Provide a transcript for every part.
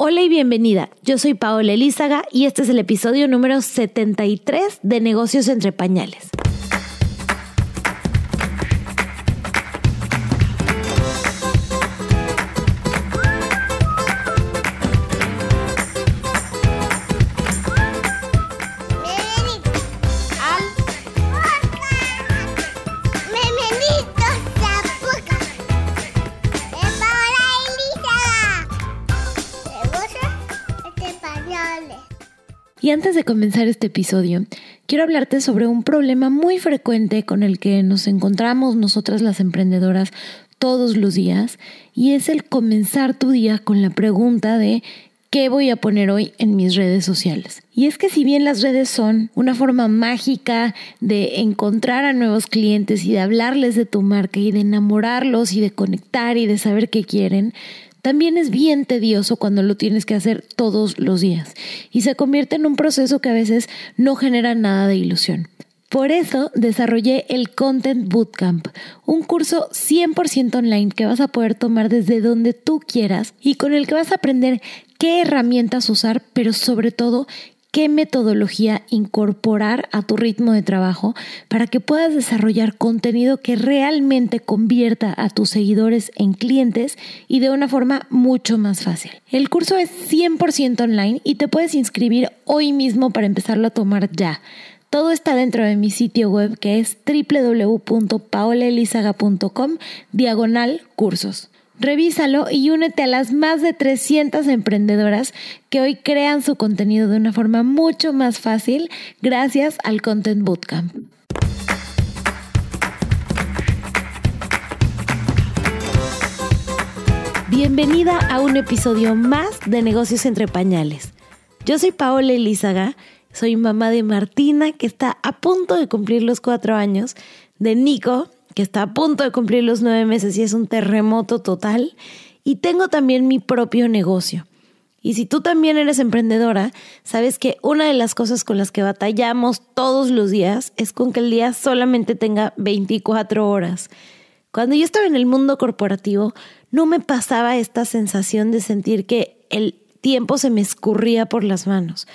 Hola y bienvenida. Yo soy Paola Elízaga y este es el episodio número 73 de Negocios entre Pañales. Y antes de comenzar este episodio, quiero hablarte sobre un problema muy frecuente con el que nos encontramos nosotras las emprendedoras todos los días, y es el comenzar tu día con la pregunta de ¿qué voy a poner hoy en mis redes sociales? Y es que si bien las redes son una forma mágica de encontrar a nuevos clientes y de hablarles de tu marca y de enamorarlos y de conectar y de saber qué quieren, también es bien tedioso cuando lo tienes que hacer todos los días y se convierte en un proceso que a veces no genera nada de ilusión. Por eso desarrollé el Content Bootcamp, un curso 100% online que vas a poder tomar desde donde tú quieras y con el que vas a aprender qué herramientas usar, pero sobre todo qué metodología incorporar a tu ritmo de trabajo para que puedas desarrollar contenido que realmente convierta a tus seguidores en clientes y de una forma mucho más fácil. El curso es 100% online y te puedes inscribir hoy mismo para empezarlo a tomar ya. Todo está dentro de mi sitio web que es www.paolaelizaga.com diagonal cursos. Revísalo y únete a las más de 300 emprendedoras que hoy crean su contenido de una forma mucho más fácil gracias al Content Bootcamp. Bienvenida a un episodio más de Negocios entre Pañales. Yo soy Paola Elízaga, soy mamá de Martina que está a punto de cumplir los cuatro años, de Nico que está a punto de cumplir los nueve meses y es un terremoto total. Y tengo también mi propio negocio. Y si tú también eres emprendedora, sabes que una de las cosas con las que batallamos todos los días es con que el día solamente tenga 24 horas. Cuando yo estaba en el mundo corporativo, no me pasaba esta sensación de sentir que el tiempo se me escurría por las manos.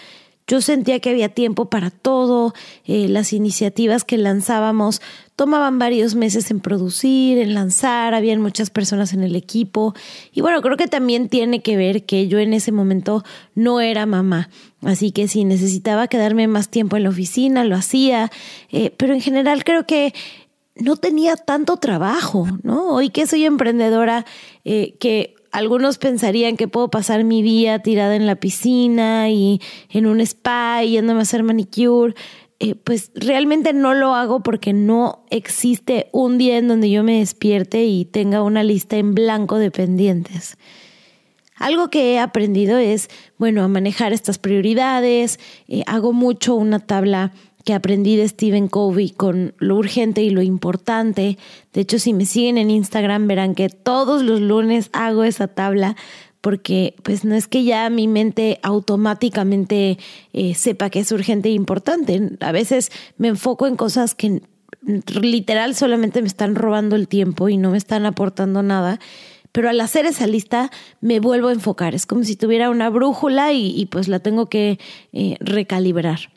Yo sentía que había tiempo para todo, eh, las iniciativas que lanzábamos tomaban varios meses en producir, en lanzar, habían muchas personas en el equipo y bueno, creo que también tiene que ver que yo en ese momento no era mamá, así que si necesitaba quedarme más tiempo en la oficina, lo hacía, eh, pero en general creo que no tenía tanto trabajo, ¿no? Hoy que soy emprendedora, eh, que algunos pensarían que puedo pasar mi día tirada en la piscina y en un spa y yéndome a hacer manicure. Eh, pues realmente no lo hago porque no existe un día en donde yo me despierte y tenga una lista en blanco de pendientes. Algo que he aprendido es, bueno, a manejar estas prioridades, eh, hago mucho una tabla que aprendí de Stephen Covey con lo urgente y lo importante. De hecho, si me siguen en Instagram verán que todos los lunes hago esa tabla porque pues no es que ya mi mente automáticamente eh, sepa que es urgente e importante. A veces me enfoco en cosas que literal solamente me están robando el tiempo y no me están aportando nada. Pero al hacer esa lista me vuelvo a enfocar. Es como si tuviera una brújula y, pues la tengo que eh, recalibrar.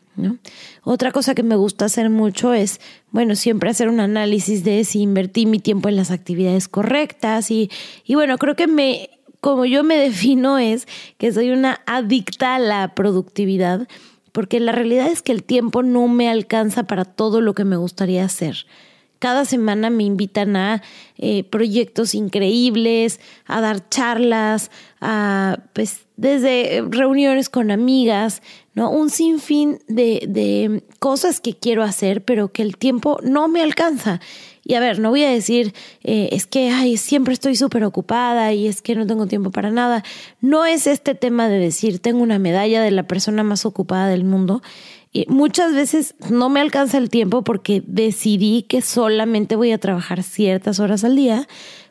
Otra cosa que me gusta hacer mucho es, bueno, siempre hacer un análisis de si invertí mi tiempo en las actividades correctas y, y bueno, creo que me, como yo me defino es que soy una adicta a la productividad, porque la realidad es que el tiempo no me alcanza para todo lo que me gustaría hacer. Cada semana me invitan a eh, proyectos increíbles, a dar charlas, a pues desde reuniones con amigas, ¿no? Un sinfín de, de cosas que quiero hacer, pero que el tiempo no me alcanza. Y a ver, no voy a decir, eh, es que, ay, siempre estoy súper ocupada y es que no tengo tiempo para nada. No es este tema de decir, tengo una medalla de la persona más ocupada del mundo. Muchas veces no me alcanza el tiempo porque decidí que solamente voy a trabajar ciertas horas al día,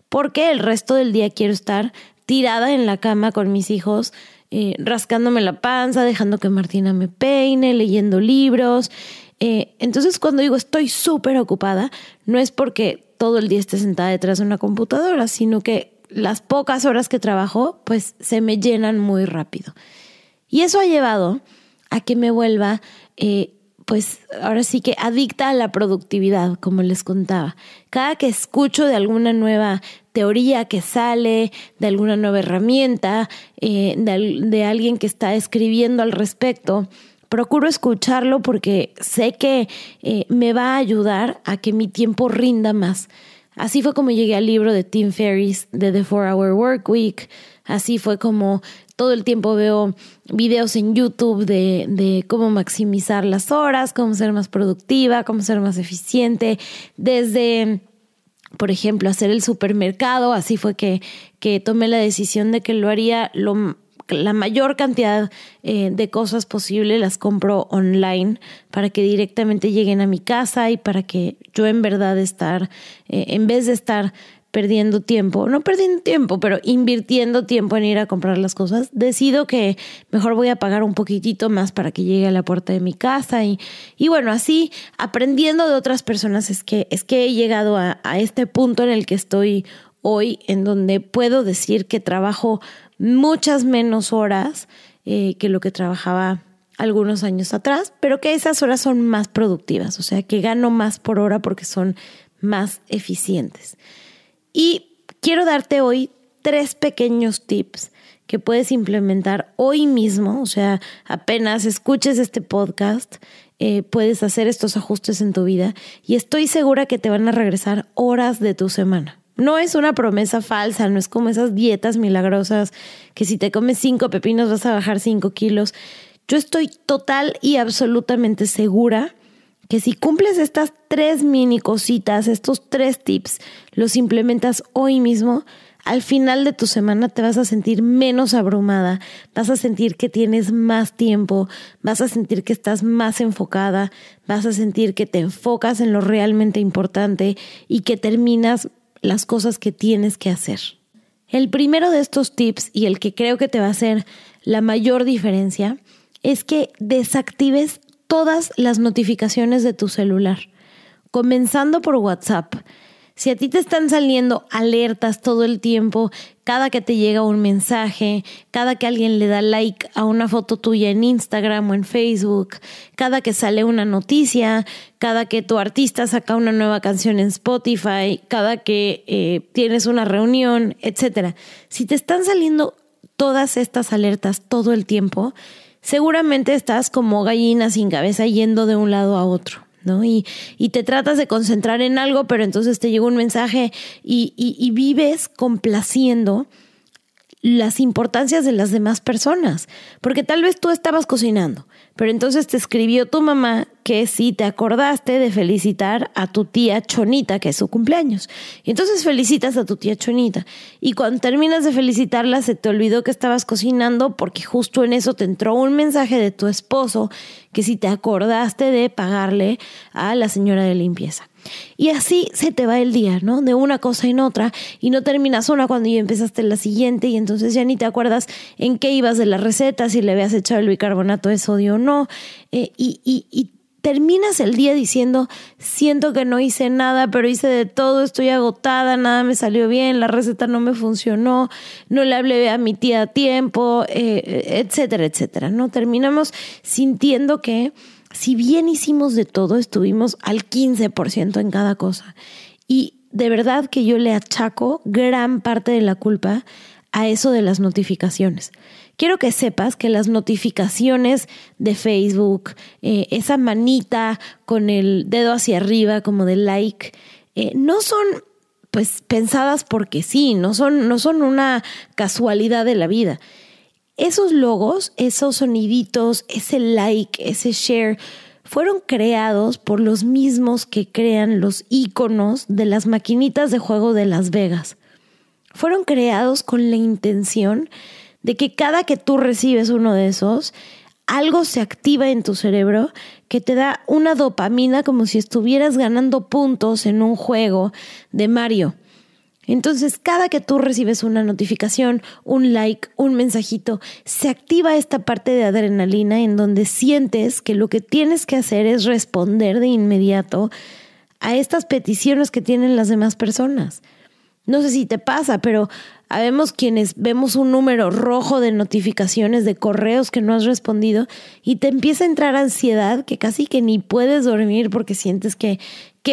porque el resto del día quiero estar tirada en la cama con mis hijos, eh, rascándome la panza, dejando que Martina me peine, leyendo libros. Eh, entonces cuando digo estoy súper ocupada, no es porque todo el día esté sentada detrás de una computadora, sino que las pocas horas que trabajo, pues se me llenan muy rápido. Y eso ha llevado a que me vuelva, eh, pues ahora sí que adicta a la productividad, como les contaba. Cada que escucho de alguna nueva teoría que sale, de alguna nueva herramienta, eh, de, alguien que está escribiendo al respecto, procuro escucharlo porque sé que eh, me va a ayudar a que mi tiempo rinda más. Así fue como llegué al libro de Tim Ferriss de The Four Hour Work Week. Así fue como todo el tiempo veo videos en YouTube de, de, cómo maximizar las horas, cómo ser más productiva, cómo ser más eficiente. Desde, por ejemplo, hacer el supermercado. Así fue que, que tomé la decisión de que lo haría lo la mayor cantidad eh, de cosas posible las compro online para que directamente lleguen a mi casa y para que yo en verdad estar, eh, en vez de estar perdiendo tiempo, no perdiendo tiempo, pero invirtiendo tiempo en ir a comprar las cosas, decido que mejor voy a pagar un poquitito más para que llegue a la puerta de mi casa y, y bueno, así aprendiendo de otras personas es que, es que he llegado a, a este punto en el que estoy hoy, en donde puedo decir que trabajo muchas menos horas eh, que lo que trabajaba algunos años atrás, pero que esas horas son más productivas, o sea, que gano más por hora porque son más eficientes. Y quiero darte hoy tres pequeños tips que puedes implementar hoy mismo, o sea, apenas escuches este podcast, eh, puedes hacer estos ajustes en tu vida y estoy segura que te van a regresar horas de tu semana. No es una promesa falsa, no es como esas dietas milagrosas que si te comes cinco pepinos vas a bajar cinco kilos. Yo estoy total y absolutamente segura que si cumples estas tres mini cositas, estos tres tips, los implementas hoy mismo, al final de tu semana te vas a sentir menos abrumada, vas a sentir que tienes más tiempo, vas a sentir que estás más enfocada, vas a sentir que te enfocas en lo realmente importante y que terminas las cosas que tienes que hacer. El primero de estos tips y el que creo que te va a hacer la mayor diferencia es que desactives todas las notificaciones de tu celular, comenzando por WhatsApp. Si a ti te están saliendo alertas todo el tiempo, cada que te llega un mensaje, cada que alguien le da like a una foto tuya en Instagram o en Facebook, cada que sale una noticia, cada que tu artista saca una nueva canción en Spotify, cada que eh, tienes una reunión, etc. Si te están saliendo todas estas alertas todo el tiempo, seguramente estás como gallina sin cabeza yendo de un lado a otro. Y, y, te tratas de concentrar en algo, pero entonces te llega un mensaje y, y, vives complaciendo las importancias de las demás personas, porque tal vez tú estabas cocinando, pero entonces te escribió tu mamá que sí te acordaste de felicitar a tu tía Chonita, que es su cumpleaños. Y entonces felicitas a tu tía Chonita. Y cuando terminas de felicitarla, se te olvidó que estabas cocinando porque justo en eso te entró un mensaje de tu esposo que si te acordaste de pagarle a la señora de limpieza. Y así se te va el día, ¿no? De una cosa en otra y no terminas una cuando ya empezaste la siguiente y entonces ya ni te acuerdas en qué ibas de la receta, si le habías echado el bicarbonato de sodio o no. Eh, y, terminas el día diciendo, siento que no hice nada, pero hice de todo, estoy agotada, nada me salió bien, la receta no me funcionó, no le hablé a mi tía a tiempo, eh, etcétera, etcétera. ¿no? Terminamos sintiendo que si bien hicimos de todo, estuvimos al 15% en cada cosa. Y de verdad que yo le achaco gran parte de la culpa a eso de las notificaciones. Quiero que sepas que las notificaciones de Facebook, eh, esa manita con el dedo hacia arriba como de like, eh, no son pues pensadas porque sí, no son, no son una casualidad de la vida. Esos logos, esos soniditos, ese like, ese share, fueron creados por los mismos que crean los iconos de las maquinitas de juego de Las Vegas. Fueron creados con la intención de que cada que tú recibes uno de esos, algo se activa en tu cerebro que te da una dopamina como si estuvieras ganando puntos en un juego de Mario. Entonces, cada que tú recibes una notificación, un like, un mensajito, se activa esta parte de adrenalina en donde sientes que lo que tienes que hacer es responder de inmediato a estas peticiones que tienen las demás personas. No sé si te pasa, pero habemos quienes vemos un número rojo de notificaciones de correos que no has respondido y te empieza a entrar ansiedad que casi que ni puedes dormir porque sientes que,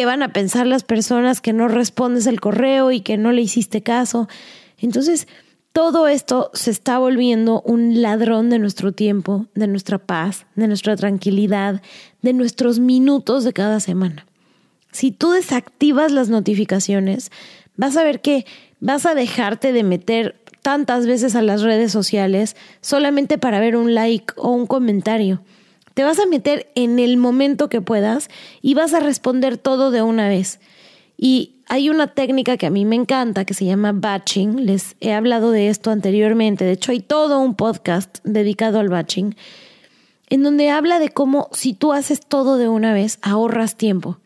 van a pensar las personas que no respondes el correo y que no le hiciste caso. Entonces, todo esto se está volviendo un ladrón de nuestro tiempo, de nuestra paz, de nuestra tranquilidad, de nuestros minutos de cada semana. Si tú desactivas las notificaciones, vas a ver que vas a dejarte de meter tantas veces a las redes sociales solamente para ver un like o un comentario. Te vas a meter en el momento que puedas y vas a responder todo de una vez. Y hay una técnica que a mí me encanta que se llama batching. Les he hablado de esto anteriormente. De hecho, hay todo un podcast dedicado al batching en donde habla de cómo si tú haces todo de una vez, ahorras tiempo.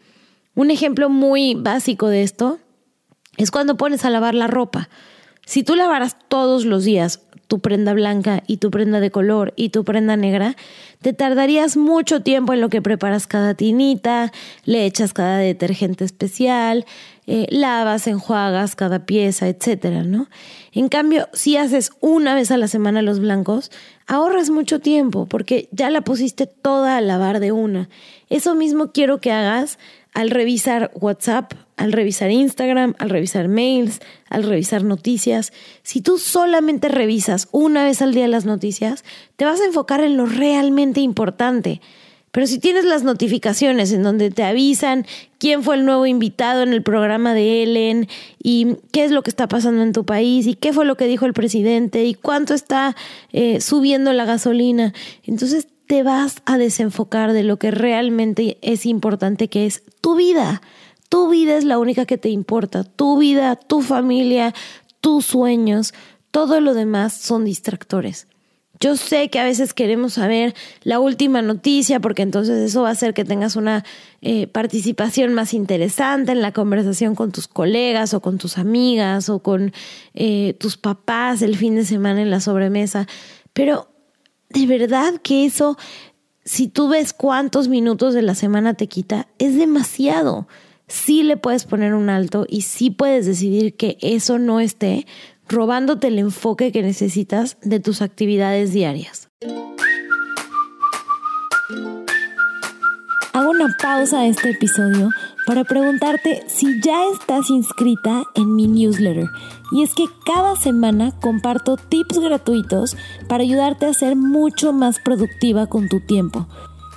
Un ejemplo muy básico de esto es cuando pones a lavar la ropa. Si tú lavaras todos los días tu prenda blanca y tu prenda de color y tu prenda negra, te tardarías mucho tiempo en lo que preparas cada tinita, le echas cada detergente especial, eh, lavas, enjuagas cada pieza, etcétera, ¿no? En cambio, si haces una vez a la semana los blancos, ahorras mucho tiempo porque ya la pusiste toda a lavar de una. Eso mismo quiero que hagas al revisar WhatsApp, al revisar Instagram, al revisar mails, al revisar noticias. Si tú solamente revisas una vez al día las noticias, te vas a enfocar en lo realmente importante. Pero si tienes las notificaciones en donde te avisan quién fue el nuevo invitado en el programa de Ellen y qué es lo que está pasando en tu país y qué fue lo que dijo el presidente y cuánto está eh, subiendo la gasolina, entonces te vas a desenfocar de lo que realmente es importante, que es tu vida. Tu vida es la única que te importa. Tu vida, tu familia, tus sueños, todo lo demás son distractores. Yo sé que a veces queremos saber la última noticia porque entonces eso va a hacer que tengas una eh, participación más interesante en la conversación con tus colegas o con tus amigas o con eh, tus papás el fin de semana en la sobremesa. Pero de verdad que eso, si tú ves cuántos minutos de la semana te quita, es demasiado. Sí le puedes poner un alto y sí puedes decidir que eso no esté robándote el enfoque que necesitas de tus actividades diarias. Hago una pausa a este episodio para preguntarte si ya estás inscrita en mi newsletter. Y es que cada semana comparto tips gratuitos para ayudarte a ser mucho más productiva con tu tiempo.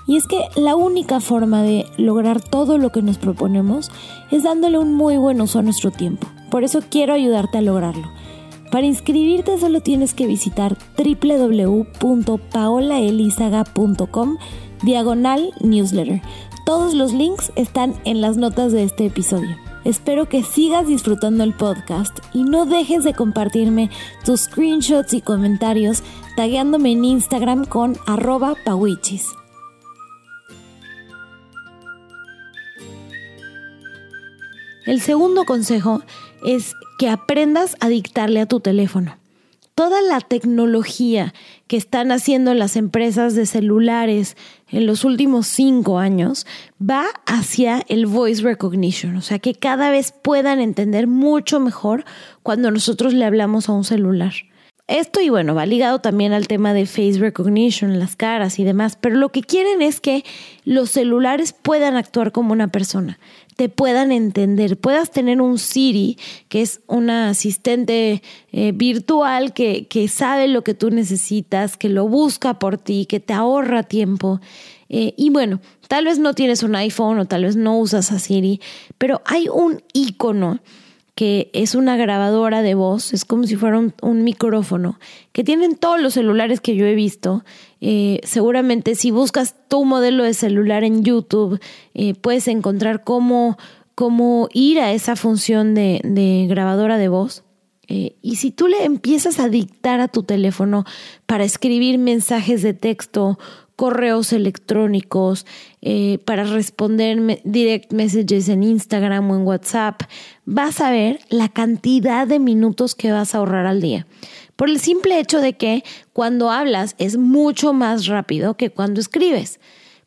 Y es que la única forma de lograr todo lo que nos proponemos es dándole un muy buen uso a nuestro tiempo. Por eso quiero ayudarte a lograrlo. Para inscribirte solo tienes que visitar www.paolaelizaga.com diagonal newsletter. Todos los links están en las notas de este episodio. Espero que sigas disfrutando el podcast y no dejes de compartirme tus screenshots y comentarios tagueándome en Instagram con arroba pawichis. El segundo consejo es que aprendas a dictarle a tu teléfono toda la tecnología que están haciendo las empresas de celulares en los últimos cinco años va hacia el voice recognition, o sea, que cada vez puedan entender mucho mejor cuando nosotros le hablamos a un celular. Esto y bueno, va ligado también al tema de face recognition, las caras y demás, pero lo que quieren es que los celulares puedan actuar como una persona te puedan entender, puedas tener un Siri, que es una asistente eh, virtual que, que, sabe lo que tú necesitas, que lo busca por ti, que te ahorra tiempo. Eh, y bueno, tal vez no tienes un iPhone o tal vez no usas a Siri, pero hay un icono que es una grabadora de voz, es como si fuera un, micrófono, que tienen todos los celulares que yo he visto. Eh, seguramente si buscas tu modelo de celular en YouTube, eh, puedes encontrar cómo, cómo ir a esa función de, grabadora de voz. Eh, y si tú le empiezas a dictar a tu teléfono para escribir mensajes de texto correos electrónicos, eh, para responder direct messages en Instagram o en WhatsApp, vas a ver la cantidad de minutos que vas a ahorrar al día. Por el simple hecho de que cuando hablas es mucho más rápido que cuando escribes.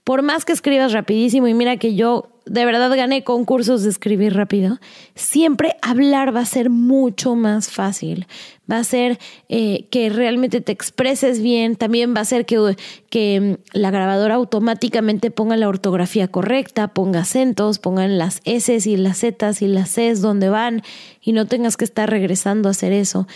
Por más que escribas rapidísimo, y mira que yo de verdad gané concursos de escribir rápido, siempre hablar va a ser mucho más fácil. Va a ser eh, que realmente te expreses bien, también va a ser que, que mm, la grabadora automáticamente ponga la ortografía correcta, ponga acentos, pongan las S y las Z y las Cs donde van y no tengas que estar regresando a hacer eso.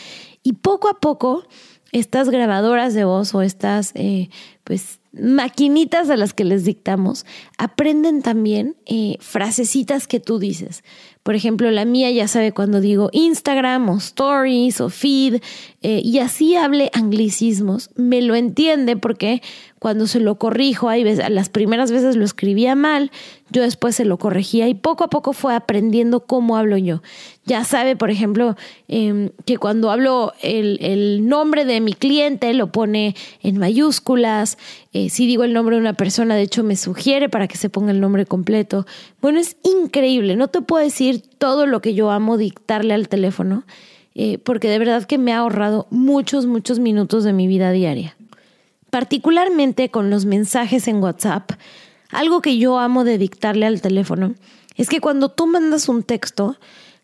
Y poco a poco, estas grabadoras de voz o estas, eh, pues, maquinitas a las que les dictamos aprenden también eh, frasecitas que tú dices. Por ejemplo, la mía ya sabe cuando digo Instagram o Stories o Feed eh, y así hable anglicismos, me lo entiende porque cuando se lo corrijo, hay veces, las primeras veces lo escribía mal, yo después se lo corregía y poco a poco fue aprendiendo cómo hablo yo. Ya sabe, por ejemplo, em, que cuando hablo el, nombre de mi cliente lo pone en mayúsculas, eh, si digo el nombre de una persona, de hecho me sugiere para que se ponga el nombre completo. Bueno, es increíble, no te puedo decir todo lo que yo amo dictarle al teléfono, eh, porque de verdad que me ha ahorrado muchos, muchos minutos de mi vida diaria particularmente con los mensajes en WhatsApp, algo que yo amo de dictarle al teléfono es que cuando tú mandas un texto,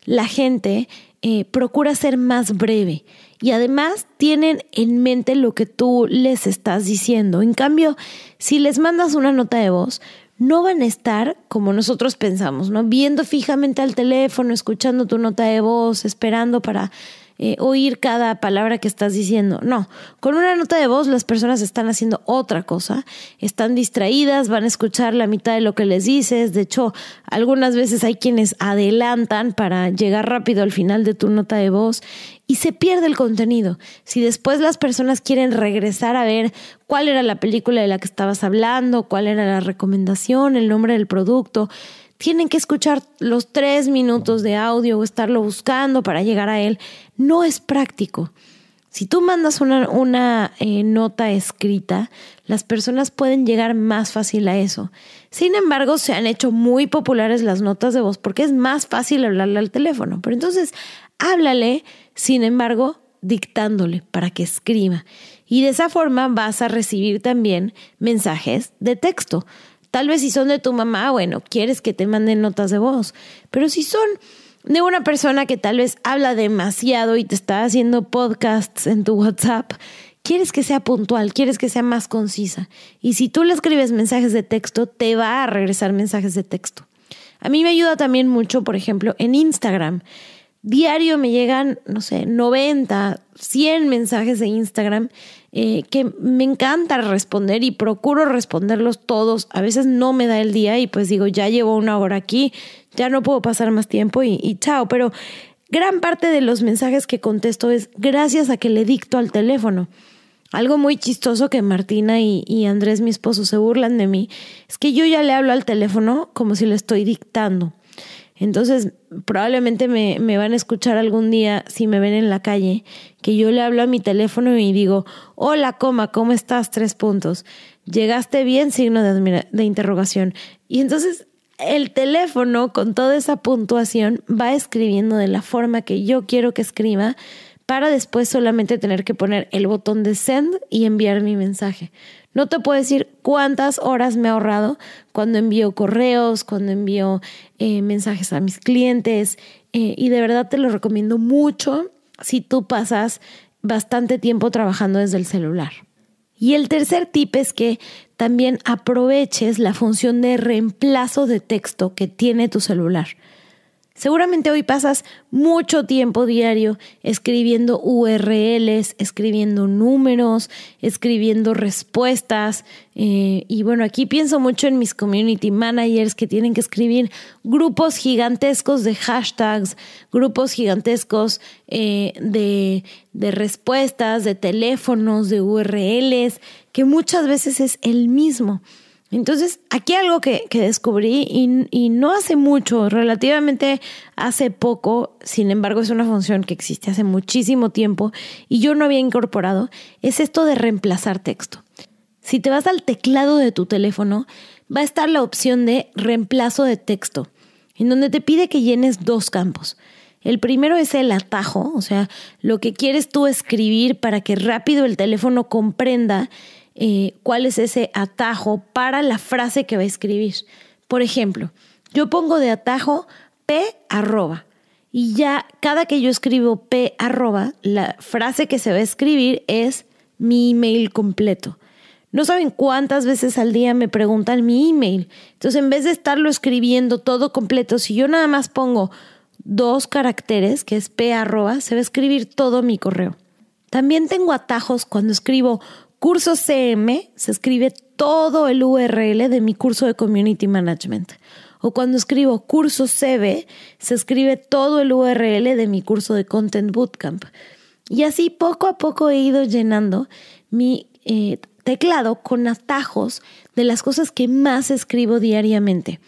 la gente eh, procura ser más breve y además tienen en mente lo que tú les estás diciendo. En cambio, si les mandas una nota de voz, no van a estar como nosotros pensamos, ¿no? Viendo fijamente al teléfono, escuchando tu nota de voz, esperando para eh, oír cada palabra que estás diciendo. No, con una nota de voz las personas están haciendo otra cosa, están distraídas, van a escuchar la mitad de lo que les dices. De hecho, algunas veces hay quienes adelantan para llegar rápido al final de tu nota de voz y se pierde el contenido. Si después las personas quieren regresar a ver cuál era la película de la que estabas hablando, cuál era la recomendación, el nombre del producto, tienen que escuchar los tres minutos de audio o estarlo buscando para llegar a él. No es práctico. Si tú mandas una, una eh, nota escrita, las personas pueden llegar más fácil a eso. Sin embargo, se han hecho muy populares las notas de voz porque es más fácil hablarle al teléfono. Pero entonces, háblale, sin embargo, dictándole para que escriba. Y de esa forma vas a recibir también mensajes de texto. Tal vez si son de tu mamá, bueno, quieres que te manden notas de voz, pero si son de una persona que tal vez habla demasiado y te está haciendo podcasts en tu WhatsApp, quieres que sea puntual, quieres que sea más concisa. Y si tú le escribes mensajes de texto, te va a regresar mensajes de texto. A mí me ayuda también mucho, por ejemplo, en Instagram. Diario me llegan, no sé, 90, 100 mensajes de Instagram eh, que me encanta responder y procuro responderlos todos. A veces no me da el día y pues digo, ya llevo una hora aquí, ya no puedo pasar más tiempo y, chao. Pero gran parte de los mensajes que contesto es gracias a que le dicto al teléfono. Algo muy chistoso que Martina y, y, Andrés, mi esposo, se burlan de mí, es que yo ya le hablo al teléfono como si le estoy dictando. Entonces, probablemente me, me, van a escuchar algún día si me ven en la calle, que yo le hablo a mi teléfono y digo, hola, coma, ¿cómo estás? Tres puntos. ¿Llegaste bien? Signo de, de interrogación. Y entonces el teléfono, con toda esa puntuación, va escribiendo de la forma que yo quiero que escriba para después solamente tener que poner el botón de send y enviar mi mensaje. No te puedo decir cuántas horas me he ahorrado cuando envío correos, cuando envío eh, mensajes a mis clientes eh, y de verdad te lo recomiendo mucho si tú pasas bastante tiempo trabajando desde el celular. Y el tercer tip es que también aproveches la función de reemplazo de texto que tiene tu celular. Seguramente hoy pasas mucho tiempo diario escribiendo URLs, escribiendo números, escribiendo respuestas. Eh, y bueno, aquí pienso mucho en mis community managers que tienen que escribir grupos gigantescos de hashtags, grupos gigantescos eh, de, de respuestas, de teléfonos, de URLs, que muchas veces es el mismo. Entonces, aquí algo que, descubrí y, no hace mucho, relativamente hace poco, sin embargo es una función que existe hace muchísimo tiempo y yo no había incorporado, es esto de reemplazar texto. Si te vas al teclado de tu teléfono, va a estar la opción de reemplazo de texto, en donde te pide que llenes dos campos. El primero es el atajo, o sea, lo que quieres tú escribir para que rápido el teléfono comprenda eh, cuál es ese atajo para la frase que va a escribir. Por ejemplo, yo pongo de atajo P arroba. Y ya cada que yo escribo P arroba, la frase que se va a escribir es mi email completo. No saben cuántas veces al día me preguntan mi email. Entonces, en vez de estarlo escribiendo todo completo, si yo nada más pongo dos caracteres, que es P arroba, se va a escribir todo mi correo. También tengo atajos cuando escribo curso CM, se escribe todo el URL de mi curso de Community Management. O cuando escribo curso CB, se escribe todo el URL de mi curso de Content Bootcamp. Y así poco a poco he ido llenando mi eh, teclado con atajos de las cosas que más escribo diariamente.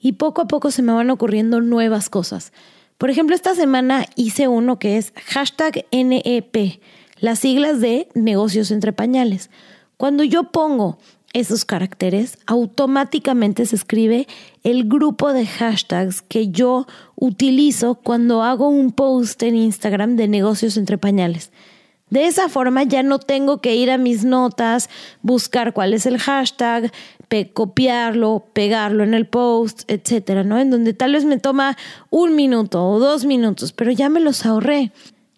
Y poco a poco se me van ocurriendo nuevas cosas. Por ejemplo, esta semana hice uno que es hashtag NEP, las siglas de negocios entre pañales. Cuando yo pongo esos caracteres, automáticamente se escribe el grupo de hashtags que yo utilizo cuando hago un post en Instagram de negocios entre pañales. De esa forma ya no tengo que ir a mis notas, buscar cuál es el hashtag, copiarlo, pegarlo en el post, etcétera, ¿no? En donde tal vez me toma un minuto o dos minutos, pero ya me los ahorré.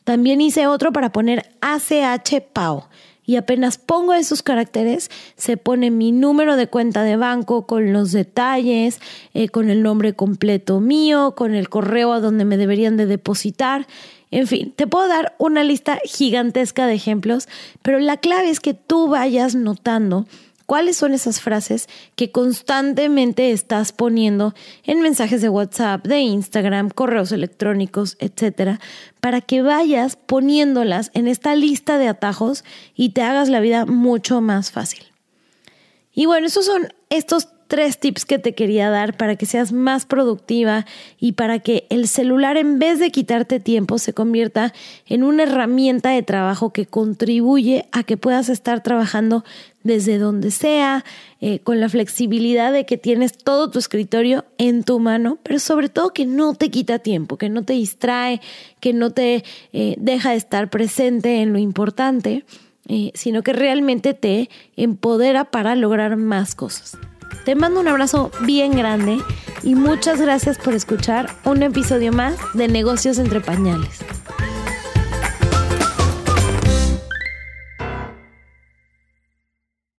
También hice otro para poner ACH PAO y apenas pongo esos caracteres, se pone mi número de cuenta de banco con los detalles, eh, con el nombre completo mío, con el correo a donde me deberían de depositar. En fin, te puedo dar una lista gigantesca de ejemplos, pero la clave es que tú vayas notando cuáles son esas frases que constantemente estás poniendo en mensajes de WhatsApp, de Instagram, correos electrónicos, etcétera, para que vayas poniéndolas en esta lista de atajos y te hagas la vida mucho más fácil. Y bueno, esos son estos tres tips que te quería dar para que seas más productiva y para que el celular en vez de quitarte tiempo se convierta en una herramienta de trabajo que contribuye a que puedas estar trabajando desde donde sea, eh, con la flexibilidad de que tienes todo tu escritorio en tu mano, pero sobre todo que no te quita tiempo, que no te distrae, que no te eh, deja de estar presente en lo importante, eh, sino que realmente te empodera para lograr más cosas. Te mando un abrazo bien grande y muchas gracias por escuchar un episodio más de Negocios entre Pañales.